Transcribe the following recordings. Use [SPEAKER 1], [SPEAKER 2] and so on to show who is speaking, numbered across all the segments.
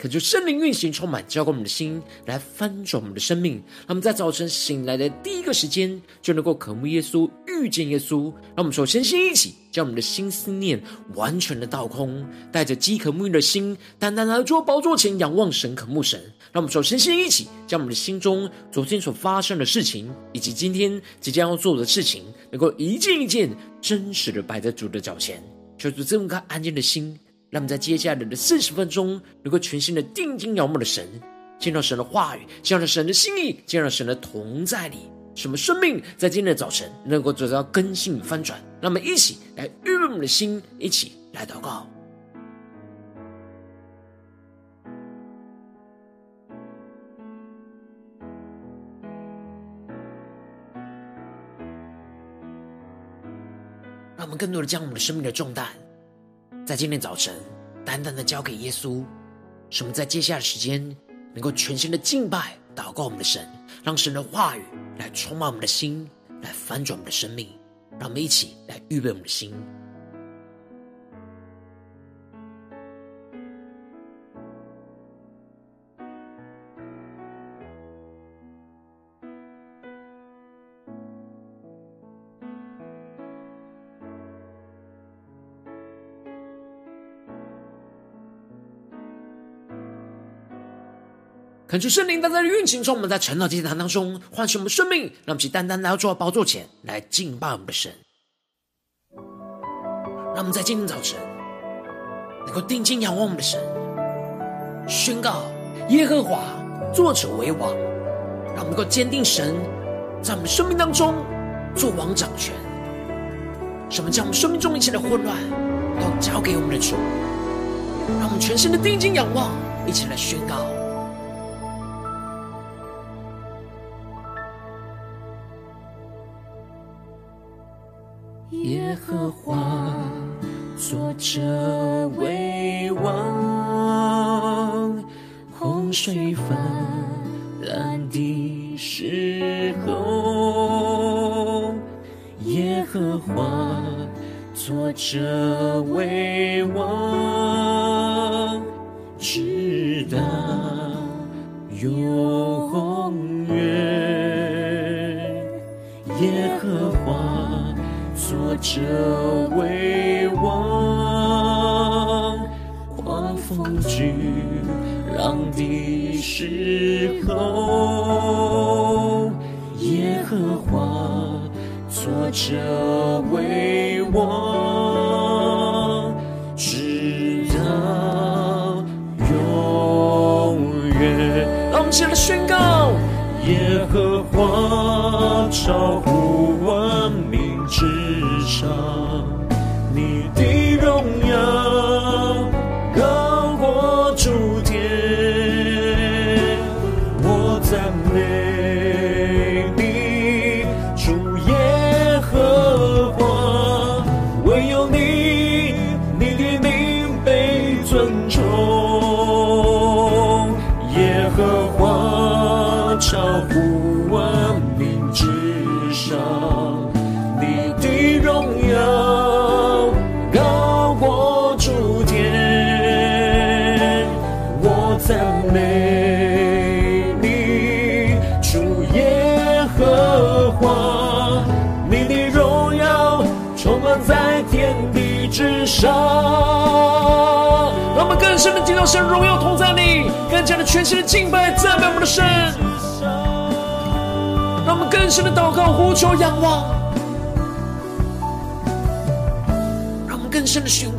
[SPEAKER 1] 恳求圣灵运行，充满浇灌我们的心，来翻转我们的生命。让我们在早晨醒来的第一个时间，就能够渴慕耶稣，遇见耶稣。让我们首先先一起将我们的心思念完全的倒空，带着饥渴沐浴的心，单单来到宝座前仰望神，渴慕神。让我们首先先一起将我们的心中昨天所发生的事情，以及今天即将要做的事情，能够一件一件真实的摆在主的脚前，求主这么个安静的心。让我们在接下来的四十分钟，能够全心的定睛仰望的神，见到神的话语，见到神的心意，见到神的同在里，使我们生命在今天的早晨能够得到更新与翻转。让我们一起来预备我们的心，一起来祷告。让我们更多的将我们的生命的重担。在今天早晨，单单的交给耶稣，使我们在接下来的时间能够全心的敬拜、祷告我们的神，让神的话语来充满我们的心，来翻转我们的生命。让我们一起来预备我们的心。恳求圣灵单单的运行中，我们在晨祷祭坛当中唤醒我们生命，让我们去单单来到主的宝座前来敬拜我们的神。让我们在今天早晨能够定睛仰望我们的神，宣告耶和华作者为王，让我们能够坚定神在我们生命当中做王掌权。什么将我们生命中一切的混乱都交给我们的主，让我们全身的定睛仰望，一起来宣告。
[SPEAKER 2] 和华作者为王，洪水泛滥的时候，耶和华作者为王，直到永这为王，狂风巨浪的时候，耶和华作者为王，直到永远。
[SPEAKER 1] 让我们起来宣告：
[SPEAKER 2] 耶和华让我
[SPEAKER 1] 们更深的敬到神荣耀同在里，更加的全新的敬拜赞美我们的神。让我们更深的祷告呼求仰望，让我们更深的宣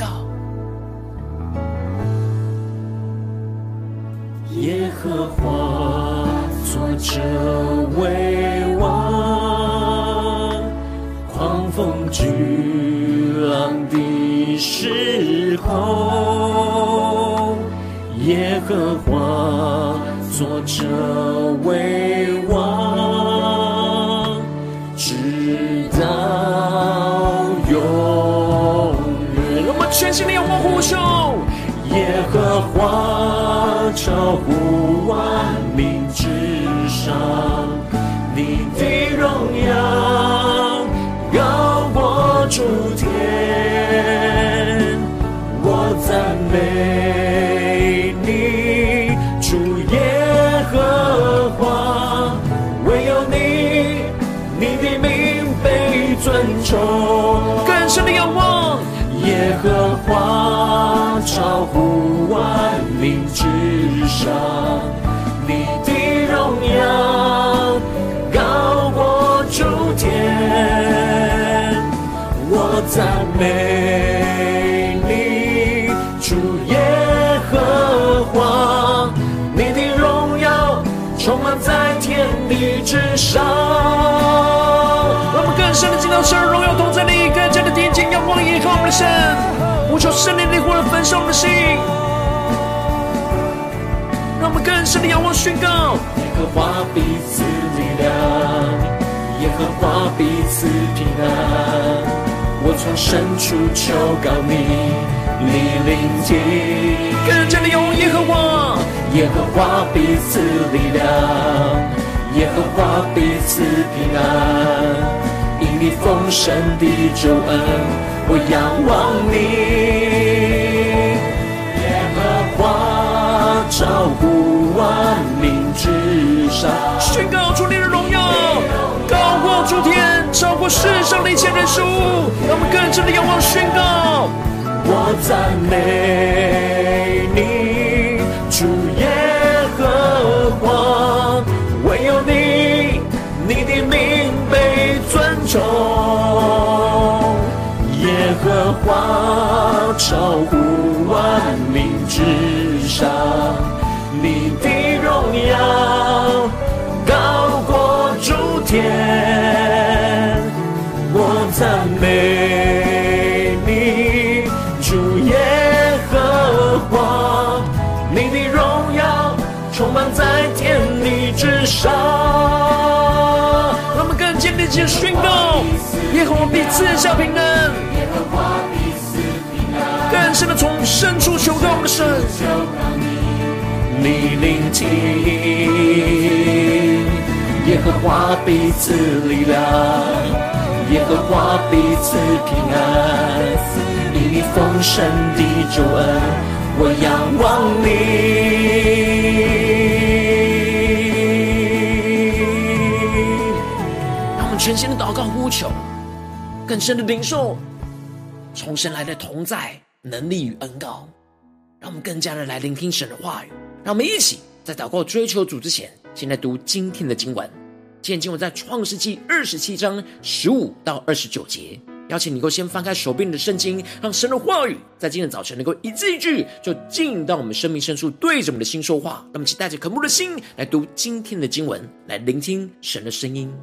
[SPEAKER 1] 后，
[SPEAKER 2] 耶和华作者为王，直到永远。
[SPEAKER 1] 我们全心的仰望呼求，
[SPEAKER 2] 耶和华超乎万民之上，你的荣耀高过诸天。尊崇。
[SPEAKER 1] 更深的仰望，
[SPEAKER 2] 耶和华超乎万民之上，你的荣耀高过诸天，我赞美你，主耶和华，你的荣耀充满在天地之上。
[SPEAKER 1] 让荣耀同在里，更加的定睛仰望依靠我们的神，呼求圣灵的火来焚烧我们的心。让我们更深的仰望宣告：
[SPEAKER 2] 耶和华彼此力量，耶和华彼此平安。我从深处求告你，你聆听。
[SPEAKER 1] 更加的仰望耶和华，
[SPEAKER 2] 耶和华彼此力量，耶和华彼此平安。因你丰盛的救恩，我仰望你。耶和华照顾万民之上，
[SPEAKER 1] 宣告出你的荣耀高过诸天，超过世上的一切人数。让我们更深的仰望宣告：
[SPEAKER 2] 我赞美你，守护万民之上，你的荣耀高过诸天，我赞美你，主耶和华，你的荣耀充满在天地之上。
[SPEAKER 1] 让我们更坚定地宣告：耶和华必赐下平安，从深处求告我们的神，
[SPEAKER 2] 你聆听，耶和华必赐力量，耶和华必赐平安。因你丰盛的救恩，我仰望你。
[SPEAKER 1] 让我们全心的祷告呼求，更深的领受从神来的同在、能力与恩膏，让我们更加的来聆听神的话语。让我们一起在祷告追求主之前，先来读今天的经文。今天经文在创世纪二十七章十五到二十九节。邀请你够先翻开手边的圣经，让神的话语在今天早晨能够一字一句就进到我们生命深处，对着我们的心说话。让我们一起带着渴慕的心来读今天的经文，来聆听神的声音。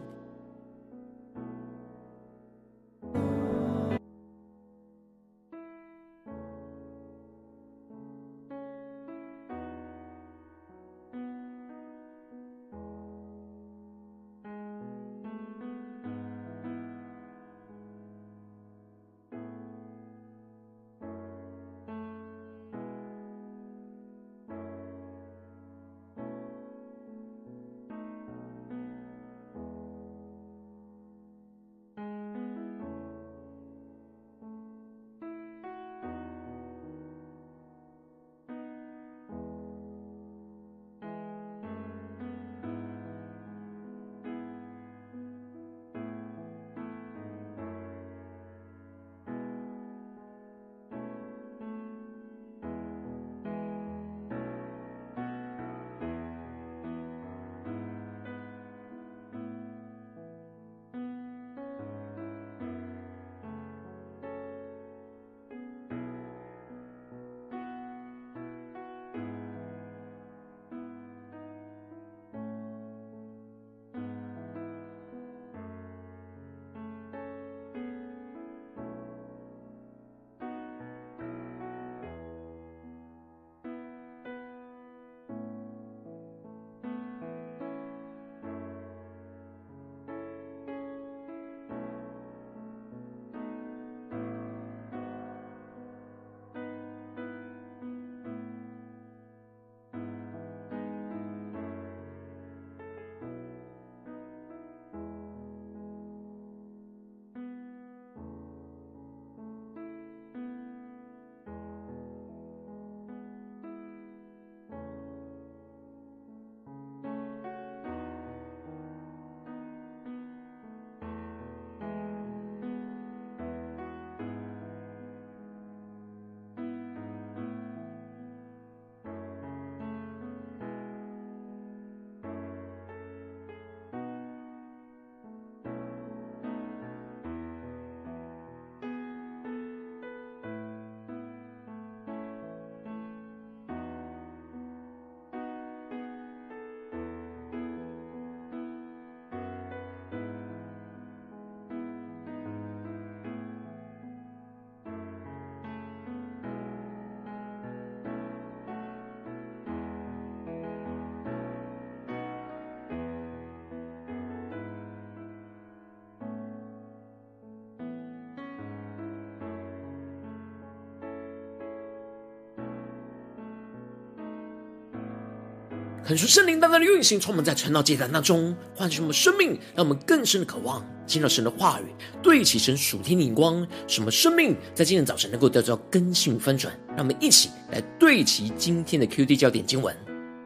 [SPEAKER 1] 恳求圣灵单单的运行，充满在晨祷阶段当中，唤醒我们生命，让我们更深的渴望听到神的话语，对齐神属天的眼光，使我们生命在今天早晨能够得到更新翻转。让我们一起来对齐今天的 QD 焦点经文，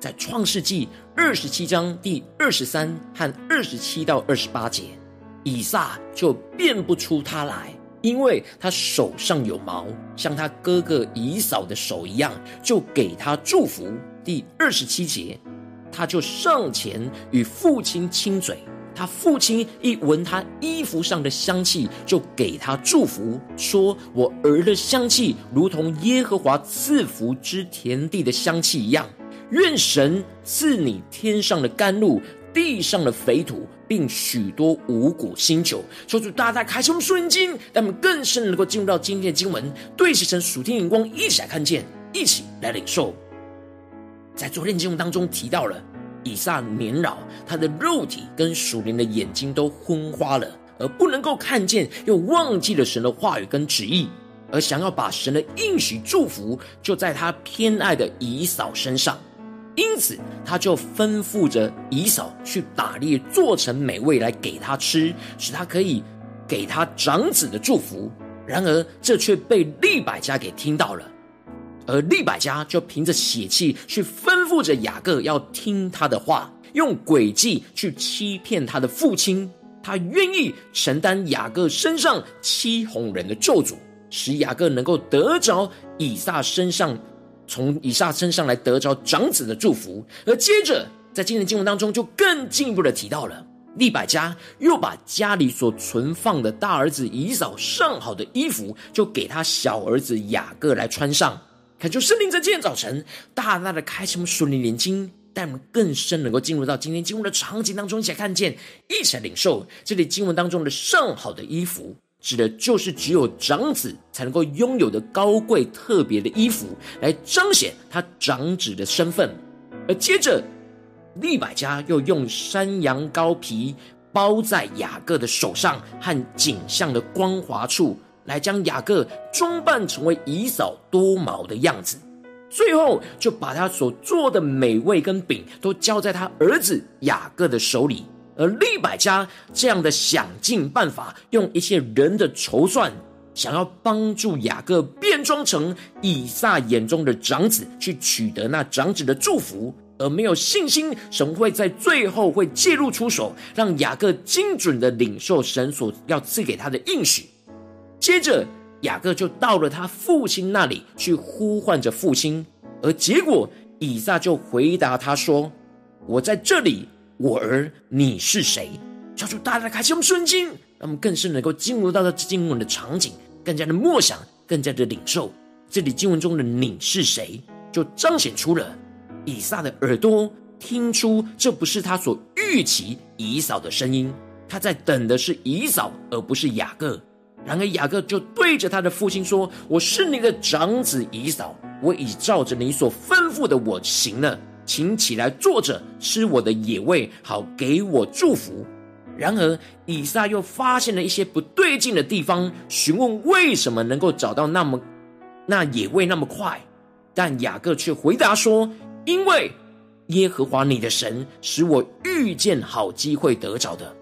[SPEAKER 1] 在创世纪二十七章第二十三和二十七到二十八节，以撒就辨不出他来，因为他手上有毛，像他哥哥以扫的手一样，就给他祝福。第二十七节。他就上前与父亲亲嘴，他父亲一闻他衣服上的香气，就给他祝福，说：“我儿的香气如同耶和华赐福之田地的香气一样。愿神赐你天上的甘露，地上的肥土，并许多五谷新酒。”求主大大开启我们属灵经，让我们更深能够进入到今天的经文，对齐神属天眼光，一起来看见，一起来领受。在昨天节目当中提到了以撒年老，他的肉体跟属灵的眼睛都昏花了，而不能够看见，又忘记了神的话语跟旨意，而想要把神的应许祝福就在他偏爱的以扫身上，因此他就吩咐着以嫂去打猎，做成美味来给他吃，使他可以给他长子的祝福。然而这却被利百加给听到了。而利百加就凭着血气去吩咐着雅各要听他的话，用诡计去欺骗他的父亲。他愿意承担雅各身上欺哄人的咒诅，使雅各能够得着以撒身上，从以撒身上来得着长子的祝福。而接着在今天的经文当中，就更进一步的提到了利百加又把家里所存放的大儿子以扫上好的衣服，就给他小儿子雅各来穿上。恳求圣灵在今天早晨大大的开启我们属灵眼睛，带我们更深能够进入到今天经文的场景当中，一起来看见，一起来领受这里经文当中的上好的衣服，指的就是只有长子才能够拥有的高贵特别的衣服，来彰显他长子的身份。而接着利百加又用山羊羔皮包在雅各的手上和颈项的光滑处。来将雅各装扮成为以扫多毛的样子，最后就把他所做的美味跟饼都交在他儿子雅各的手里。而利百加这样的想尽办法，用一些人的筹算，想要帮助雅各变装成以撒眼中的长子，去取得那长子的祝福，而没有信心神会在最后会介入出手，让雅各精准的领受神所要赐给他的应许。接着，雅各就到了他父亲那里去呼唤着父亲，而结果以撒就回答他说：“我在这里，我儿，你是谁？”求主大大开启我们瞬间，让我们更深能够进入到这经文的场景，更加的默想，更加的领受。这里经文中的“你是谁”，就彰显出了以撒的耳朵听出这不是他所预期以扫的声音，他在等的是以扫，而不是雅各。然而雅各就对着他的父亲说：“我是你的长子以扫，我已照着你所吩咐的我行了，请起来坐着吃我的野味，好给我祝福。”然而以撒又发现了一些不对劲的地方，询问为什么能够找到那么那野味那么快，但雅各却回答说：“因为耶和华你的神使我遇见好机会得着的。”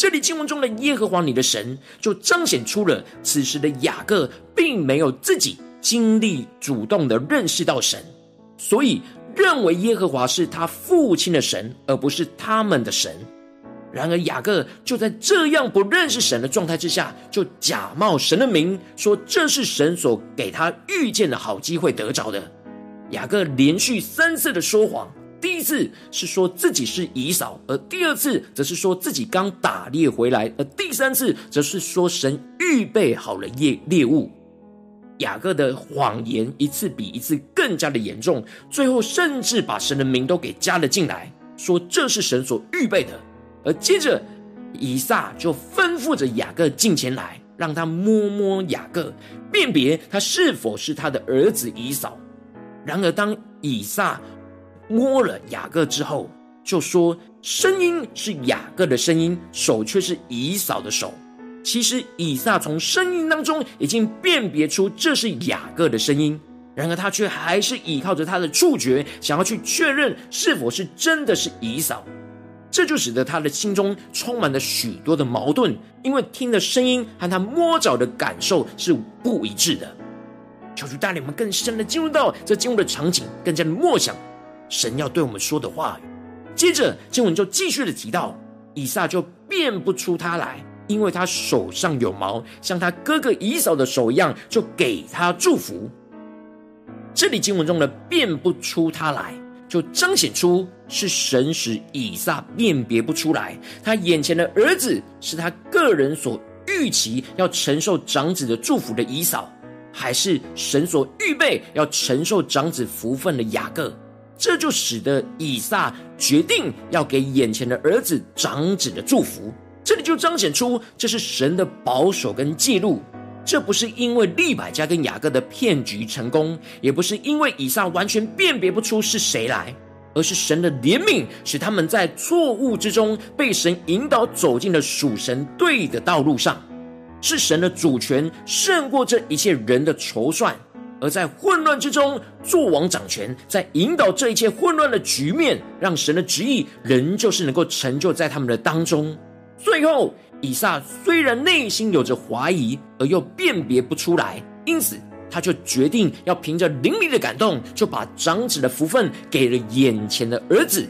[SPEAKER 1] 这里经文中的耶和华你的神，就彰显出了此时的雅各并没有自己经历主动的认识到神，所以认为耶和华是他父亲的神，而不是他们的神。然而雅各就在这样不认识神的状态之下，就假冒神的名，说这是神所给他遇见的好机会得着的。雅各连续三次的说谎。第一次是说自己是以扫，而第二次则是说自己刚打猎回来，而第三次则是说神预备好了猎猎物。雅各的谎言一次比一次更加的严重，最后甚至把神的名都给加了进来，说这是神所预备的。而接着以撒就吩咐着雅各近前来，让他摸摸雅各，辨别他是否是他的儿子以扫。然而当以撒摸了雅各之后，就说声音是雅各的声音，手却是以扫的手。其实以撒从声音当中已经辨别出这是雅各的声音，然而他却还是依靠着他的触觉，想要去确认是否是真的是以扫。这就使得他的心中充满了许多的矛盾，因为听的声音和他摸着的感受是不一致的。求主带领我们更深的进入到这进入的场景，更加的默想神要对我们说的话。接着经文就继续的提到，以撒就辨不出他来，因为他手上有毛，像他哥哥以扫的手一样，就给他祝福。这里经文中的辨不出他来，就彰显出是神使以撒辨别不出来，他眼前的儿子是他个人所预期要承受长子的祝福的以扫，还是神所预备要承受长子福分的雅各？这就使得以撒决定要给眼前的儿子长子的祝福。这里就彰显出这是神的保守跟记录。这不是因为利百加跟雅各的骗局成功，也不是因为以撒完全辨别不出是谁来，而是神的怜悯使他们在错误之中被神引导走进了属神对的道路上。是神的主权胜过这一切人的筹算。而在混乱之中，作王掌权，在引导这一切混乱的局面，让神的旨意仍旧是能够成就在他们的当中。最后，以撒虽然内心有着怀疑，而又辨别不出来，因此他就决定要凭着灵里的感动，就把长子的福分给了眼前的儿子。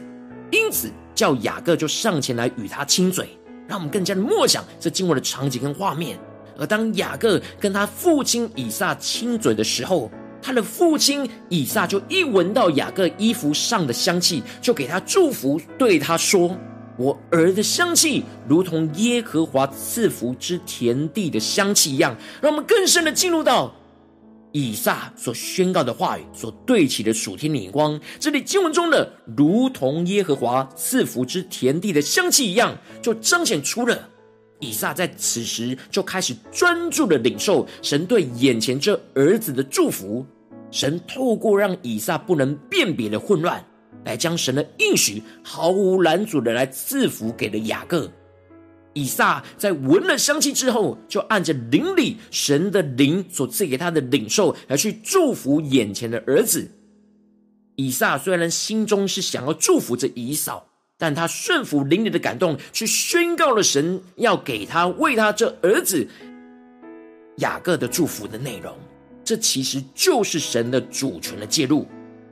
[SPEAKER 1] 因此，叫雅各就上前来与他亲嘴，让我们更加的默想这经文的场景跟画面。而当雅各跟他父亲以撒亲嘴的时候，他的父亲以撒就一闻到雅各衣服上的香气，就给他祝福，对他说：“我儿的香气如同耶和华赐福之田地的香气一样。”让我们更深的进入到以撒所宣告的话语所对齐的属天的眼光。这里经文中的“如同耶和华赐福之田地的香气一样”，就彰显出了。以撒在此时就开始专注的领受神对眼前这儿子的祝福。神透过让以撒不能辨别的混乱，来将神的应许毫无拦阻的来赐福给了雅各。以撒在闻了香气之后，就按着灵里神的灵所赐给他的领受，来去祝福眼前的儿子。以撒虽然心中是想要祝福着以扫。但他顺服灵里的感动，去宣告了神要给他为他这儿子雅各的祝福的内容。这其实就是神的主权的介入。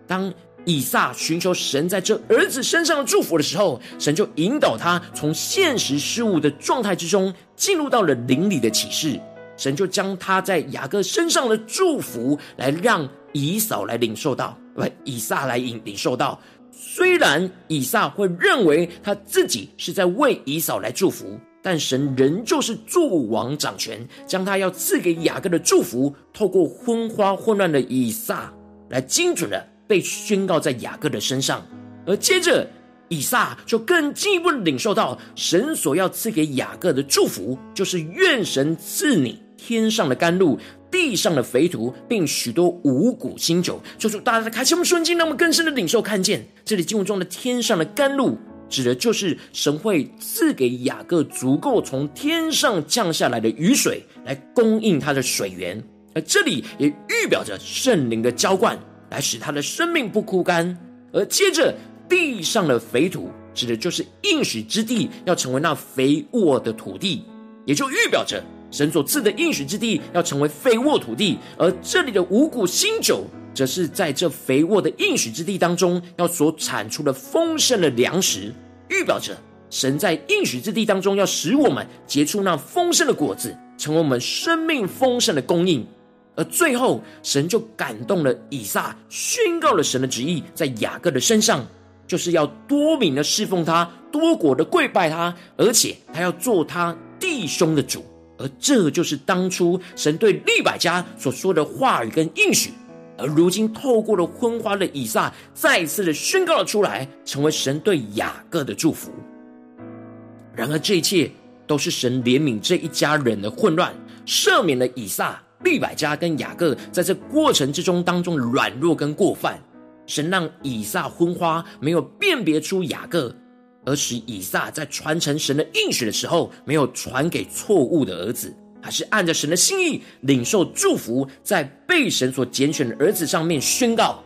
[SPEAKER 1] 当以撒寻求神在这儿子身上的祝福的时候，神就引导他从现实事物的状态之中进入到了灵里的启示。神就将他在雅各身上的祝福来让以扫来领受到，不，以撒来领领受到。虽然以撒会认为他自己是在为以扫来祝福，但神仍旧是作王掌权，将他要赐给雅各的祝福，透过昏花混乱的以撒来精准的被宣告在雅各的身上。而接着，以撒就更进一步的领受到神所要赐给雅各的祝福，就是愿神赐你天上的甘露。地上的肥土，并许多五谷新酒，求主大家开启我们瞬间，让我们更深的领受看见这里经文中的天上的甘露，指的就是神会赐给雅各足够从天上降下来的雨水，来供应他的水源。而这里也预表着圣灵的浇灌，来使他的生命不枯干。而接着地上的肥土，指的就是应许之地要成为那肥沃的土地，也就预表着。神所赐的应许之地要成为肥沃土地，而这里的五谷新酒，则是在这肥沃的应许之地当中要所产出的丰盛的粮食，预表着神在应许之地当中要使我们结出那丰盛的果子，成为我们生命丰盛的供应。而最后，神就感动了以撒，宣告了神的旨意在雅各的身上，就是要多民的侍奉他，多国的跪拜他，而且他要做他弟兄的主。而这就是当初神对利百家所说的话语跟应许，而如今透过了昏花的以撒，再次的宣告了出来，成为神对雅各的祝福。然而，这一切都是神怜悯这一家人的混乱，赦免了以撒、利百加跟雅各在这过程之中当中的软弱跟过犯。神让以撒昏花，没有辨别出雅各。而使以撒在传承神的应许的时候，没有传给错误的儿子，还是按着神的心意领受祝福，在被神所拣选的儿子上面宣告。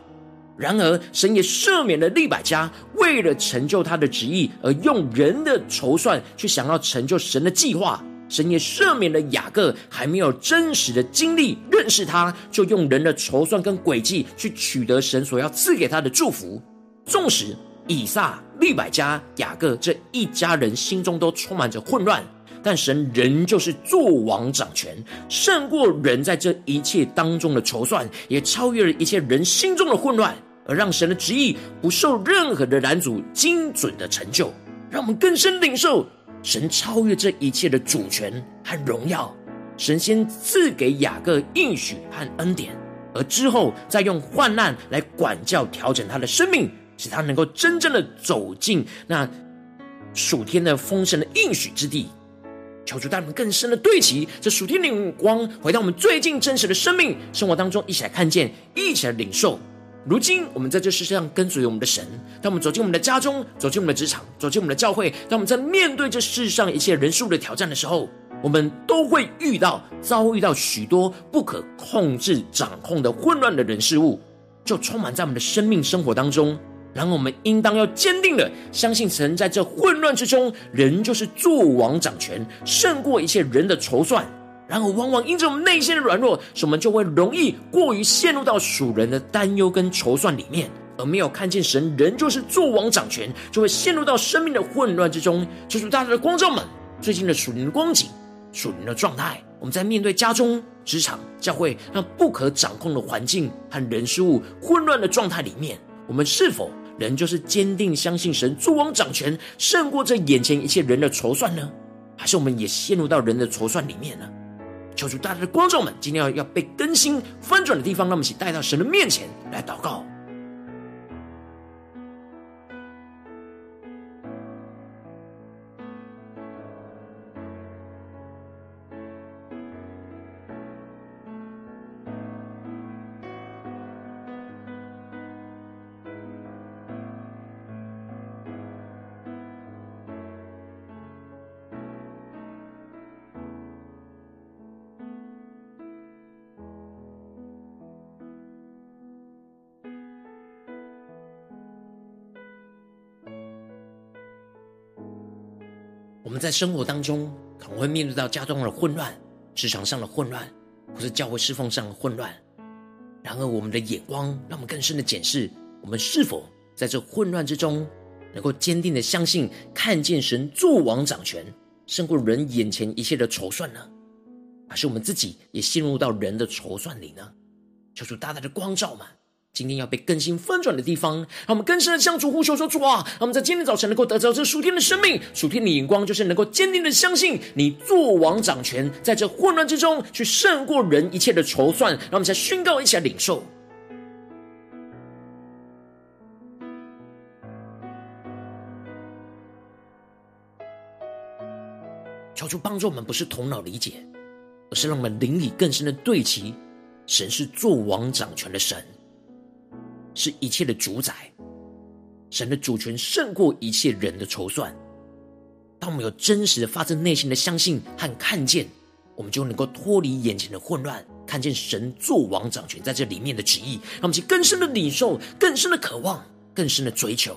[SPEAKER 1] 然而，神也赦免了利百加，为了成就他的旨意而用人的筹算去想要成就神的计划。神也赦免了雅各，还没有真实的经历认识他，就用人的筹算跟诡计去取得神所要赐给他的祝福。纵使以撒、利百加、雅各这一家人心中都充满着混乱。但神仍旧是作王掌权，胜过人在这一切当中的筹算，也超越了一切人心中的混乱，而让神的旨意不受任何的拦阻，精准的成就。让我们更深领受神超越这一切的主权和荣耀。神先赐给雅各应许和恩典，而之后再用患难来管教调整他的生命，使他能够真正的走进那属天的丰盛的应许之地。求主带我们更深的对齐这属天的光，回到我们最近真实的生命生活当中，一起来看见，一起来领受。如今我们在这世上跟随我们的神，当我们走进我们的家中，走进我们的职场，走进我们的教会，当我们在面对这世上一切人数的挑战的时候，我们都会遇到、遭遇到许多不可控制、掌控的混乱的人事物，就充满在我们的生命生活当中。然后我们应当要坚定的相信神在这混乱之中，人就是作王掌权，胜过一切人的筹算。然后往往因着我们内心的软弱，使我们就会容易过于陷入到属人的担忧跟筹算里面，而没有看见神仍旧是作王掌权，就会陷入到生命的混乱之中。就是大家的光照们，最近的属灵的光景、属灵的状态，我们在面对家中、职场、教会那不可掌控的环境和人事物混乱的状态里面，我们是否？人就是坚定相信神作王掌权，胜过这眼前一切人的筹算呢？还是我们也陷入到人的筹算里面呢？求主大家的观众们，今天要要被更新翻转的地方，让我们一起带到神的面前来祷告。在生活当中可能会面对到家中的混乱、职场上的混乱，或是教会侍奉上的混乱。然而，我们的眼光让我们更深的检视：我们是否在这混乱之中，能够坚定的相信、看见神作王掌权，胜过人眼前一切的筹算呢？还是我们自己也陷入到人的筹算里呢？求主大大的光照嘛！今天要被更新翻转的地方，让我们更深的向主呼求说：“主啊，让我们在今天早晨能够得着这属天的生命，属天的眼光，就是能够坚定的相信你作王掌权，在这混乱之中去胜过人一切的筹算。让我们再宣告一下领受，求主帮助我们，不是头脑理解，而是让我们灵里更深的对齐，神是作王掌权的神。”是一切的主宰，神的主权胜过一切人的筹算。当我们有真实的发自内心的相信和看见，我们就能够脱离眼前的混乱，看见神做王掌权在这里面的旨意，让我们去更深的领受、更深的渴望、更深的追求。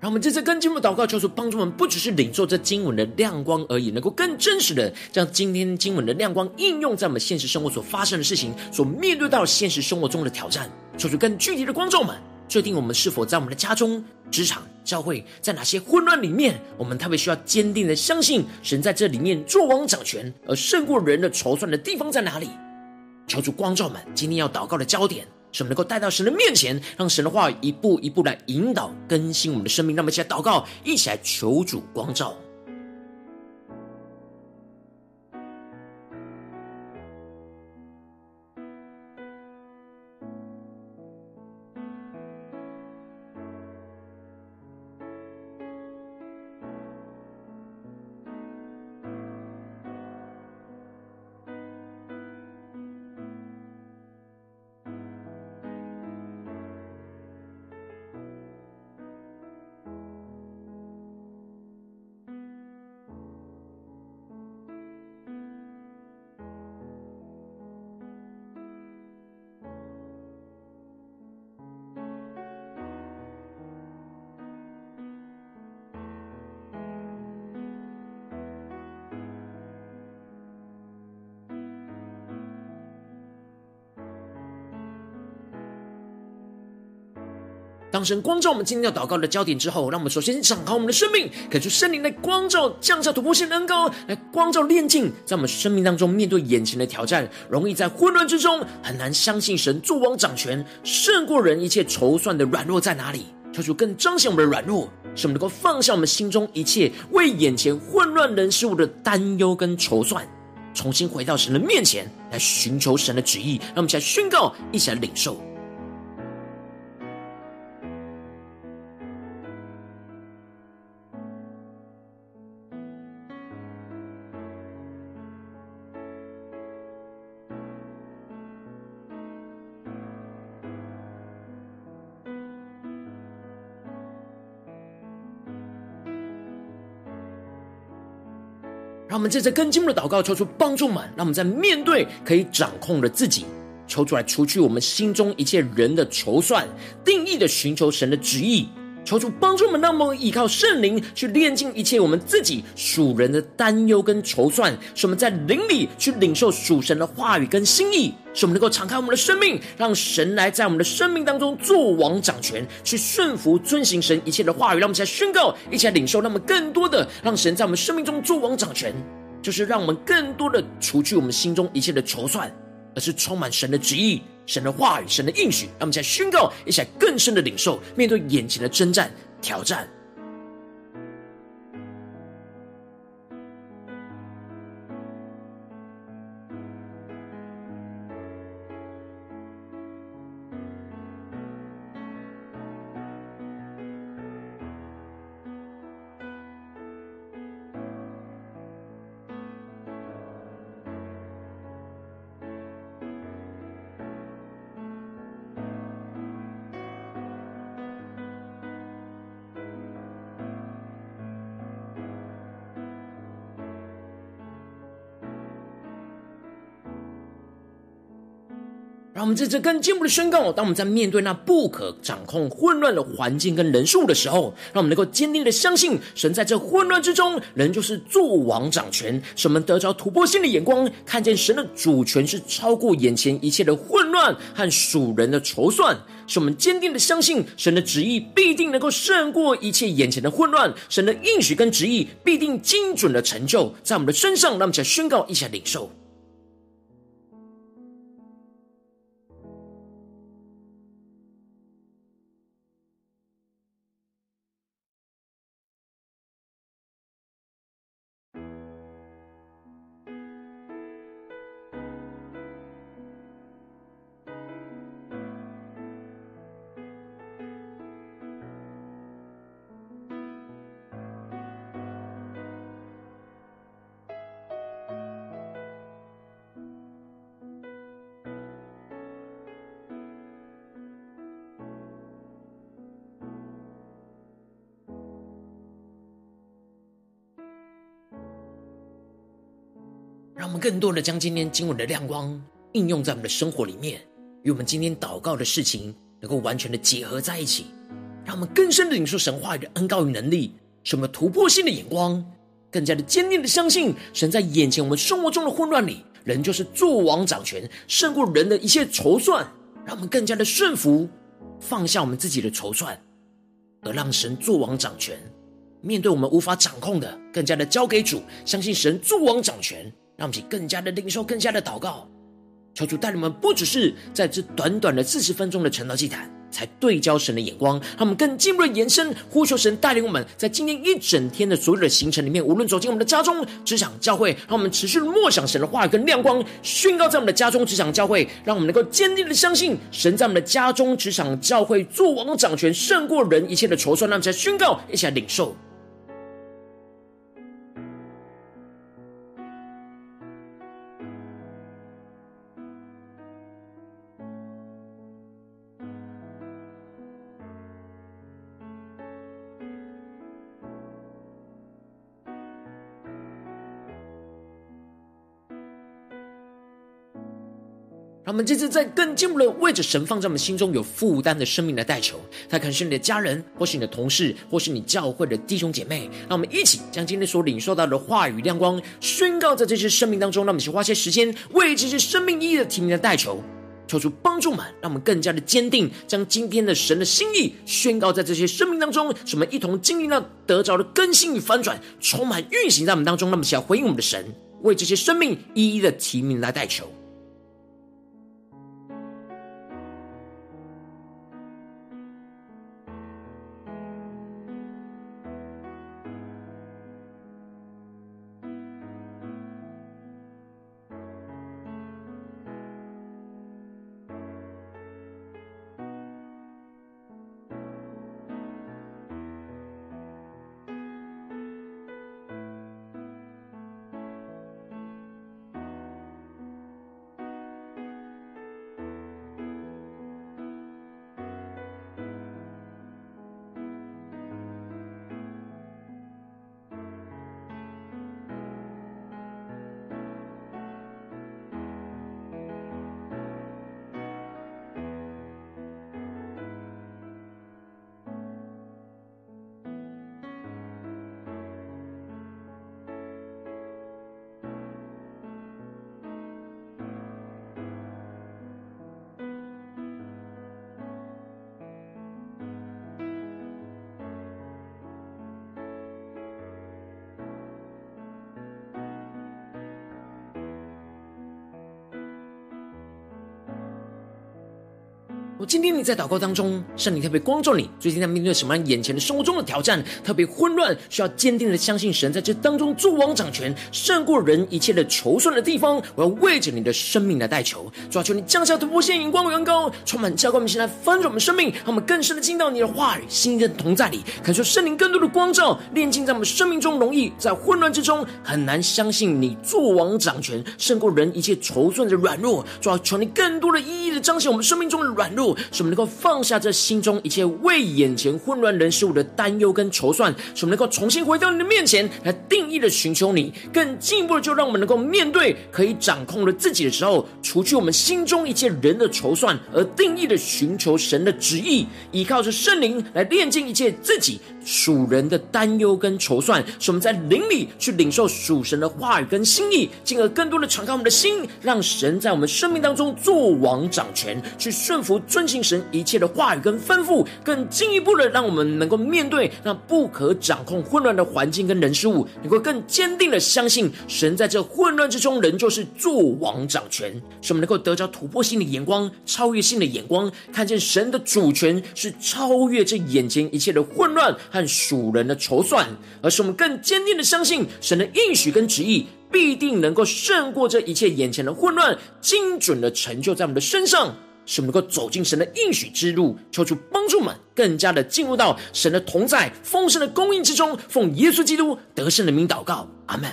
[SPEAKER 1] 让我们这次更进一步祷告，求主帮助我们，不只是领受这经文的亮光而已，能够更真实的将今天经文的亮光应用在我们现实生活所发生的事情，所面对到现实生活中的挑战。求主更具体的光照们，确定我们是否在我们的家中、职场、教会，在哪些混乱里面，我们特别需要坚定的相信神在这里面作王掌权，而胜过人的筹算的地方在哪里？求主光照们，今天要祷告的焦点。使我们能够带到神的面前，让神的话一步一步来引导更新我们的生命。那么一起来祷告，一起来求主光照。当神光照我们今天要祷告的焦点之后，让我们首先敞开我们的生命，感受圣灵的光照，降下突破性的恩膏，来光照炼净，在我们生命当中面对眼前的挑战，容易在混乱之中很难相信神作王掌权，胜过人一切筹算的软弱在哪里？求主更彰显我们的软弱，使我们能够放下我们心中一切为眼前混乱人事物的担忧跟筹算，重新回到神的面前来寻求神的旨意。让我们一起来宣告，一起来领受。我们借着更进一步的祷告，求出帮助们，让我们在面对可以掌控的自己，求出来除去我们心中一切人的筹算，定义的寻求神的旨意。求主帮助我们，让我们依靠圣灵去炼净一切我们自己属人的担忧跟筹算，使我们在灵里去领受属神的话语跟心意，使我们能够敞开我们的生命，让神来在我们的生命当中作王掌权，去顺服遵行神一切的话语。让我们一起来宣告，一起来领受，让我们更多的让神在我们生命中作王掌权，就是让我们更多的除去我们心中一切的筹算，而是充满神的旨意。神的话语，神的应许，让我们在宣告，一起来更深的领受，面对眼前的征战挑战。们在这更进一步的宣告：当我们在面对那不可掌控、混乱的环境跟人数的时候，让我们能够坚定的相信，神在这混乱之中，仍就是作王掌权，使我们得着突破性的眼光，看见神的主权是超过眼前一切的混乱和属人的筹算，使我们坚定的相信，神的旨意必定能够胜过一切眼前的混乱，神的应许跟旨意必定精准的成就在我们的身上。让我们一起来宣告，一起来领受。让我们更多的将今天经文的亮光应用在我们的生活里面，与我们今天祷告的事情能够完全的结合在一起，让我们更深的领受神话语的恩膏与能力，使我们突破性的眼光，更加的坚定的相信神在眼前我们生活中的混乱里，人就是作王掌权，胜过人的一切筹算，让我们更加的顺服，放下我们自己的筹算，而让神作王掌权。面对我们无法掌控的，更加的交给主，相信神作王掌权。让我们更加的领受，更加的祷告，求主带领我们，不只是在这短短的四十分钟的晨祷祭坛，才对焦神的眼光，让我们更进一步的延伸，呼求神带领我们，在今天一整天的所有的行程里面，无论走进我们的家中、职场、教会，让我们持续默想神的话语跟亮光，宣告在我们的家中、职场、教会，让我们能够坚定的相信神在我们的家中、职场、教会做王掌权，胜过人一切的筹算，让我们在宣告，一起来领受。让我们这次在更进步的为着神放在我们心中有负担的生命来代求，他可能是你的家人，或是你的同事，或是你教会的弟兄姐妹。让我们一起将今天所领受到的话语亮光宣告在这些生命当中。让我们去花些时间为这些生命意义的提名的代求。求主帮助我们，让我们更加的坚定，将今天的神的心意宣告在这些生命当中，使我们一同经历那得着的更新与翻转，充满运行在我们当中。那么，想要回应我们的神，为这些生命一一的提名来代求。我今天你在祷告当中，圣灵特别光照你，最近在面对什么样眼前的生活中的挑战，特别混乱，需要坚定的相信神在这当中做王掌权，胜过人一切的筹算的地方。我要为着你的生命来代求，主要求你降下突破性、眼光、远高，充满教灌我们，现在翻转我们生命，让我们更深的进到你的话语、心跟同在里，感受圣灵更多的光照，炼净在我们生命中，容易在混乱之中很难相信你做王掌权，胜过人一切筹算的软弱。主要求你更多的一一的彰显我们生命中的软弱。使我们能够放下这心中一切为眼前混乱人事物的担忧跟筹算，使我们能够重新回到你的面前来定义的寻求你，更进一步的就让我们能够面对可以掌控了自己的时候，除去我们心中一切人的筹算，而定义的寻求神的旨意，依靠着圣灵来炼净一切自己属人的担忧跟筹算，使我们在灵里去领受属神的话语跟心意，进而更多的敞开我们的心，让神在我们生命当中作王掌权，去顺服遵行神一切的话语跟吩咐，更进一步的让我们能够面对那不可掌控混乱的环境跟人事物，能够更坚定的相信神在这混乱之中仍旧是作王掌权，使我们能够得着突破性的眼光、超越性的眼光，看见神的主权是超越这眼前一切的混乱。和属人的筹算，而是我们更坚定的相信神的应许跟旨意必定能够胜过这一切眼前的混乱，精准的成就在我们的身上，是我们能够走进神的应许之路，求主帮助们更加的进入到神的同在、丰盛的供应之中。奉耶稣基督得胜的名祷告，阿门。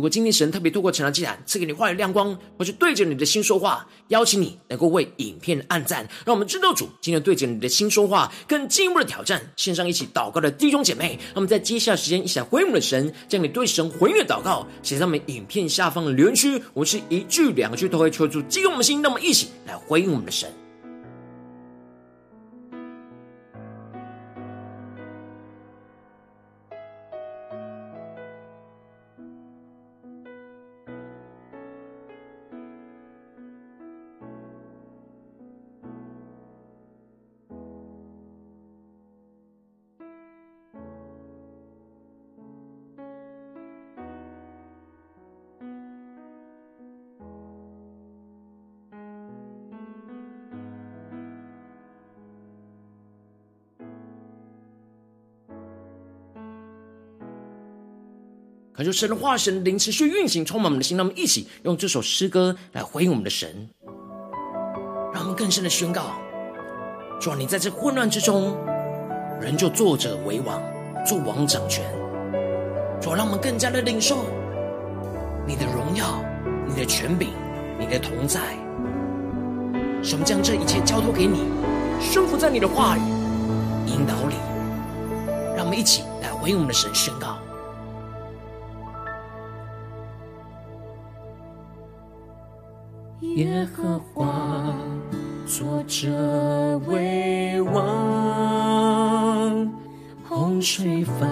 [SPEAKER 1] 如果今天神特别透过晨祷祭坛赐给你话语亮光，或是对着你的心说话，邀请你能够为影片按赞，让我们知道主今天对着你的心说话，更进一步的挑战。线上一起祷告的弟兄姐妹，那么在接下来时间一起来回应我们的神，将你对神回应的祷告写在我们影片下方的留言区。我们是一句两句都会求主激动我们的心，那么一起来回应我们的神。感受神的化，神灵持续运行，充满我们的心。让我们一起用这首诗歌来回应我们的神，让我们更深的宣告：主啊，你在这混乱之中，仍旧坐着为王，作王掌权。主啊，让我们更加的领受你的荣耀、你的权柄、你的同在。使我们将这一切交托给你，顺服在你的话语引导里。让我们一起来回应我们的神，宣告。
[SPEAKER 2] 耶和华作者为王，洪水泛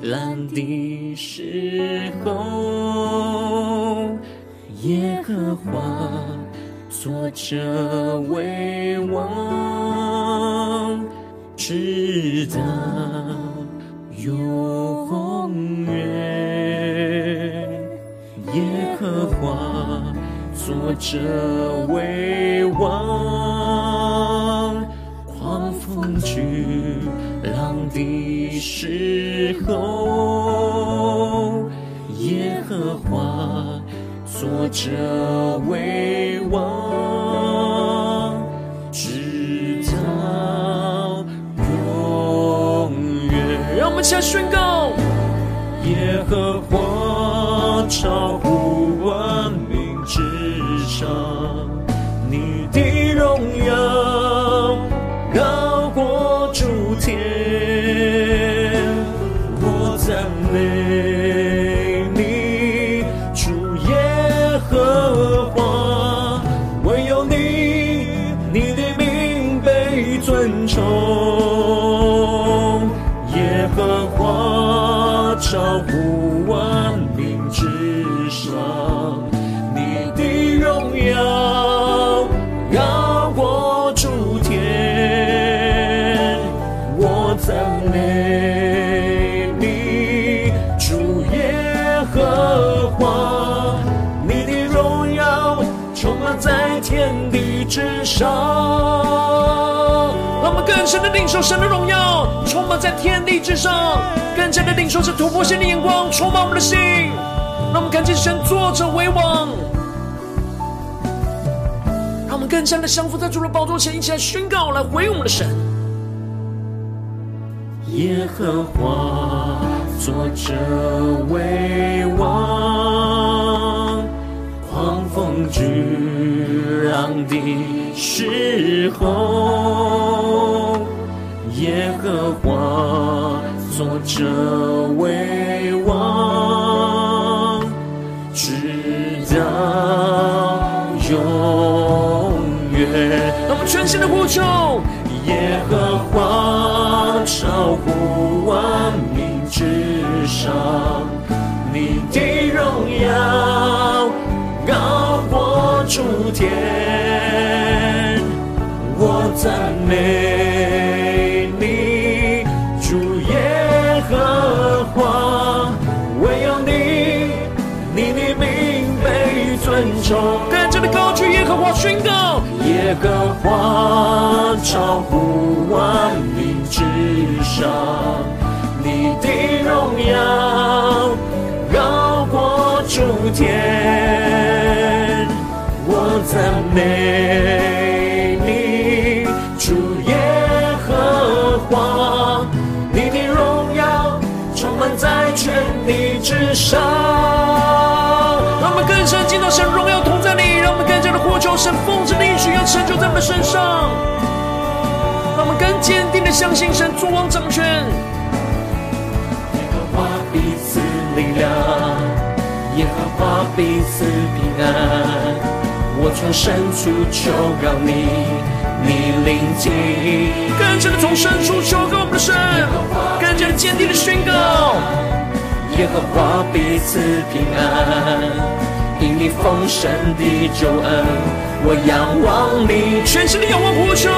[SPEAKER 2] 滥的时候，耶和华作者为王，直到永作者为王，狂风巨浪的时候，耶和华。作者为王，直到永远。
[SPEAKER 1] 让我们起来宣告：
[SPEAKER 2] 耶和华超乎之上。让我
[SPEAKER 1] 们更深的领受神的荣耀，充满在天地之上；更加的领受这突破性的眼光，充满我们的心。让我们看见神作者为王，让我们更加的降服在主的宝座前，一起来宣告，来回应我们的神。
[SPEAKER 2] 耶和华作者为王，风巨浪的时候，耶和华作者为王，直到永远。
[SPEAKER 1] 让我们全心的呼求，
[SPEAKER 2] 耶和华超乎诸天，我赞美你，主耶和华，唯有你，你的名被尊崇。
[SPEAKER 1] 跟着的高举耶和华宣告，
[SPEAKER 2] 耶和华超乎万民之上，你的荣耀高过诸天，美你，主耶和华，你的荣耀充满在全地之上。
[SPEAKER 1] 让我们更深进到神荣耀同在里，让我们更加的呼求神丰盛的应许要成就在我们身上，让我们更坚定的相信神作王掌权。
[SPEAKER 2] 耶和华彼此力量，耶和华彼此平安。我从深处求告你，你临近。
[SPEAKER 1] 更加的从深处求告我们的神，更加的坚定的宣告。
[SPEAKER 2] 耶和华必赐平安，因你丰盛的救恩，我仰望你，
[SPEAKER 1] 全心的仰望呼求。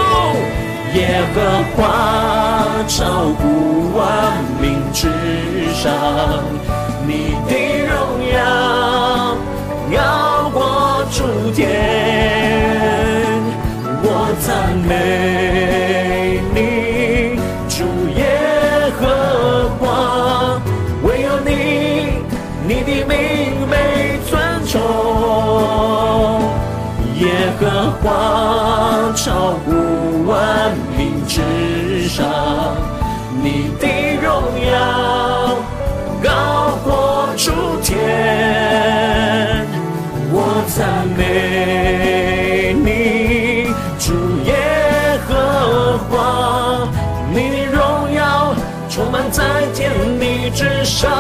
[SPEAKER 2] 耶和华超乎万民之上，你的荣耀主天，我赞美你，主耶和华。唯有你的名被尊崇，耶和华超乎万民之上，你的荣耀高过诸天，之上。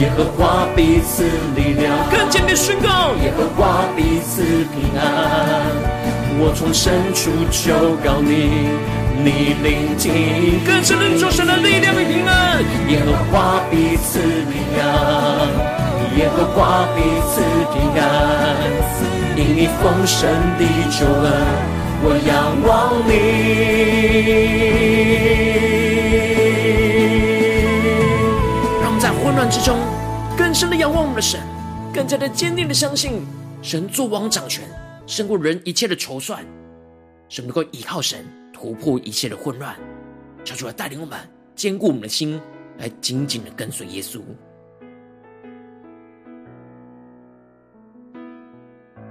[SPEAKER 2] 耶和华彼此力量，
[SPEAKER 1] 更坚定宣告。
[SPEAKER 2] 耶和华彼此平安，我从深处求告你，你聆听。
[SPEAKER 1] 更深的领受神的力量与平安。
[SPEAKER 2] 耶和华彼此平安，耶和华彼此平安，因你丰盛的救恩，我仰望你。
[SPEAKER 1] 乱之中，更深的仰望我们的神，更加的坚定的相信神作王掌权，胜过人一切的筹算，神能够依靠神突破一切的混乱，求主来带领我们，坚固我们的心，来紧紧的跟随耶稣。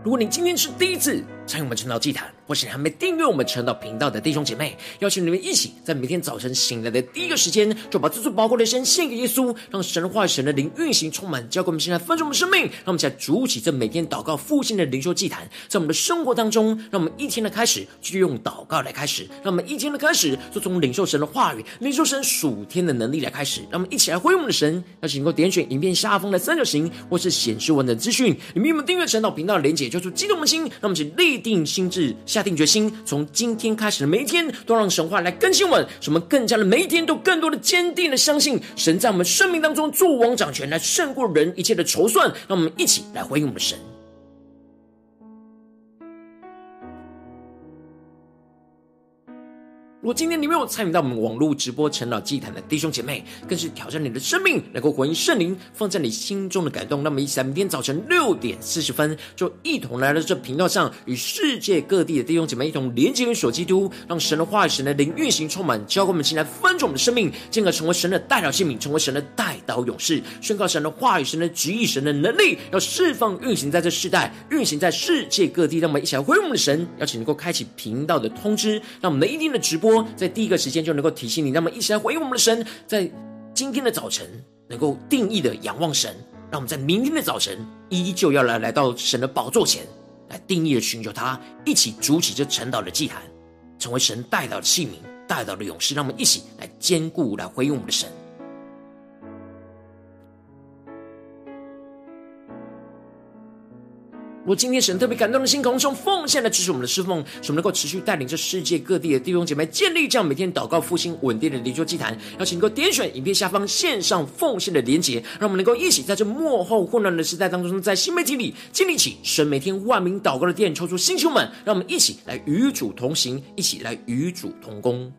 [SPEAKER 1] 如果你今天是第一次参与我们晨祷祭坛，或是还没订阅我们晨祷频道的弟兄姐妹，邀请你们一起在每天早晨醒来的第一个时间，就把这最宝贵的神献给耶稣，让神话、神的灵运行充满，交给我们现在丰盛我们生命。让我们在主起这每天祷告复兴的灵修祭坛，在我们的生活当中，让我们一天的开始就用祷告来开始，让我们一天的开始就从领受神的话语、领受神属天的能力来开始。让我们一起来回应我们的神，邀请能够点选影片下方的三角形，或是显示文的资讯，里面有我们订阅晨祷频道的连结，就是激动的心。让我们一起立定心志，下定决心，从今天开始的每一天，都让神话来更新我们，使我们更加的每一天都更多的坚定的相信神在我们生命当中作王掌权，来胜过人一切的筹算。让我们一起来回应我们的神。如果今天你没有参与到我们网络直播晨祷祭坛的弟兄姐妹，更是挑战你的生命，能够回应圣灵放在你心中的感动。那么，一起在明天早晨六点四十分，就一同来到这频道上，与世界各地的弟兄姐妹一同连接、与所基督，让神的话语、神的灵运行充满，教会我们进来翻转我们的生命，进而成为神的代表性命，成为神的代祷勇士，宣告神的话语、神的旨意、神的能力，要释放运行在这世代，运行在世界各地。让我们一起来回应我们的神，邀请能够开启频道的通知，让我们每一天的直播。在第一个时间就能够提醒你，那么一起来回应我们的神，在今天的早晨能够定义的仰望神，让我们在明天的早晨依旧要来来到神的宝座前来定义的寻求他，一起筑起这晨祷的祭坛，成为神代祷的器皿、代祷的勇士，让我们一起来坚固来回应我们的神。如果今天神特别感动的心，同时用奉献来支持我们的侍奉，使我们能够持续带领着世界各地的弟兄姐妹建立这样每天祷告复兴稳定的灵修祭坛。邀请能够点选影片下方线上奉献的连结，让我们能够一起在这幕后混乱的时代当中，在新媒体里建立起神每天万名祷告的殿，抽出星球们，让我们一起来与主同行，一起来与主同工。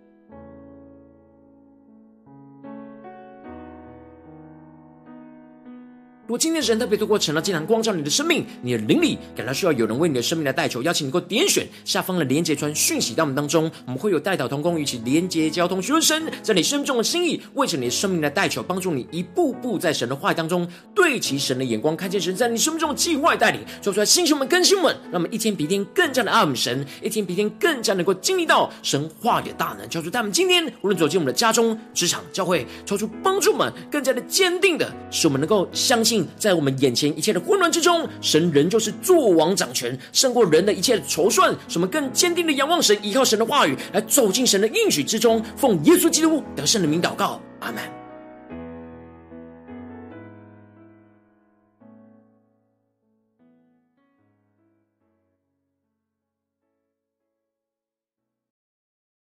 [SPEAKER 1] 如果今天神特别透过晨祷祭坛光照你的生命，你的灵里感到需要有人为你的生命来代求，邀请你能够点选下方的连结传讯息到我们当中，我们会有代祷同工，与其连结交通，询问神在你生命中的心意，为着你的生命来代求，帮助你一步步在神的话语当中对齐神的眼光，看见神在你生命中的计划带领，说出来，星球们更新们，让我们一天比一天更加的爱我们神，一天比一天更加能够经历到神话语的大能，叫出他们今天无论走进我们的家中、职场、教会，抽出帮助们更加的坚定的，使我们能够相信。在我们眼前一切的混乱之中，神仍旧是作王掌权，胜过人的一切的筹算。什么更坚定的仰望神，依靠神的话语，来走进神的应许之中。奉耶稣基督得胜的名祷告，阿门。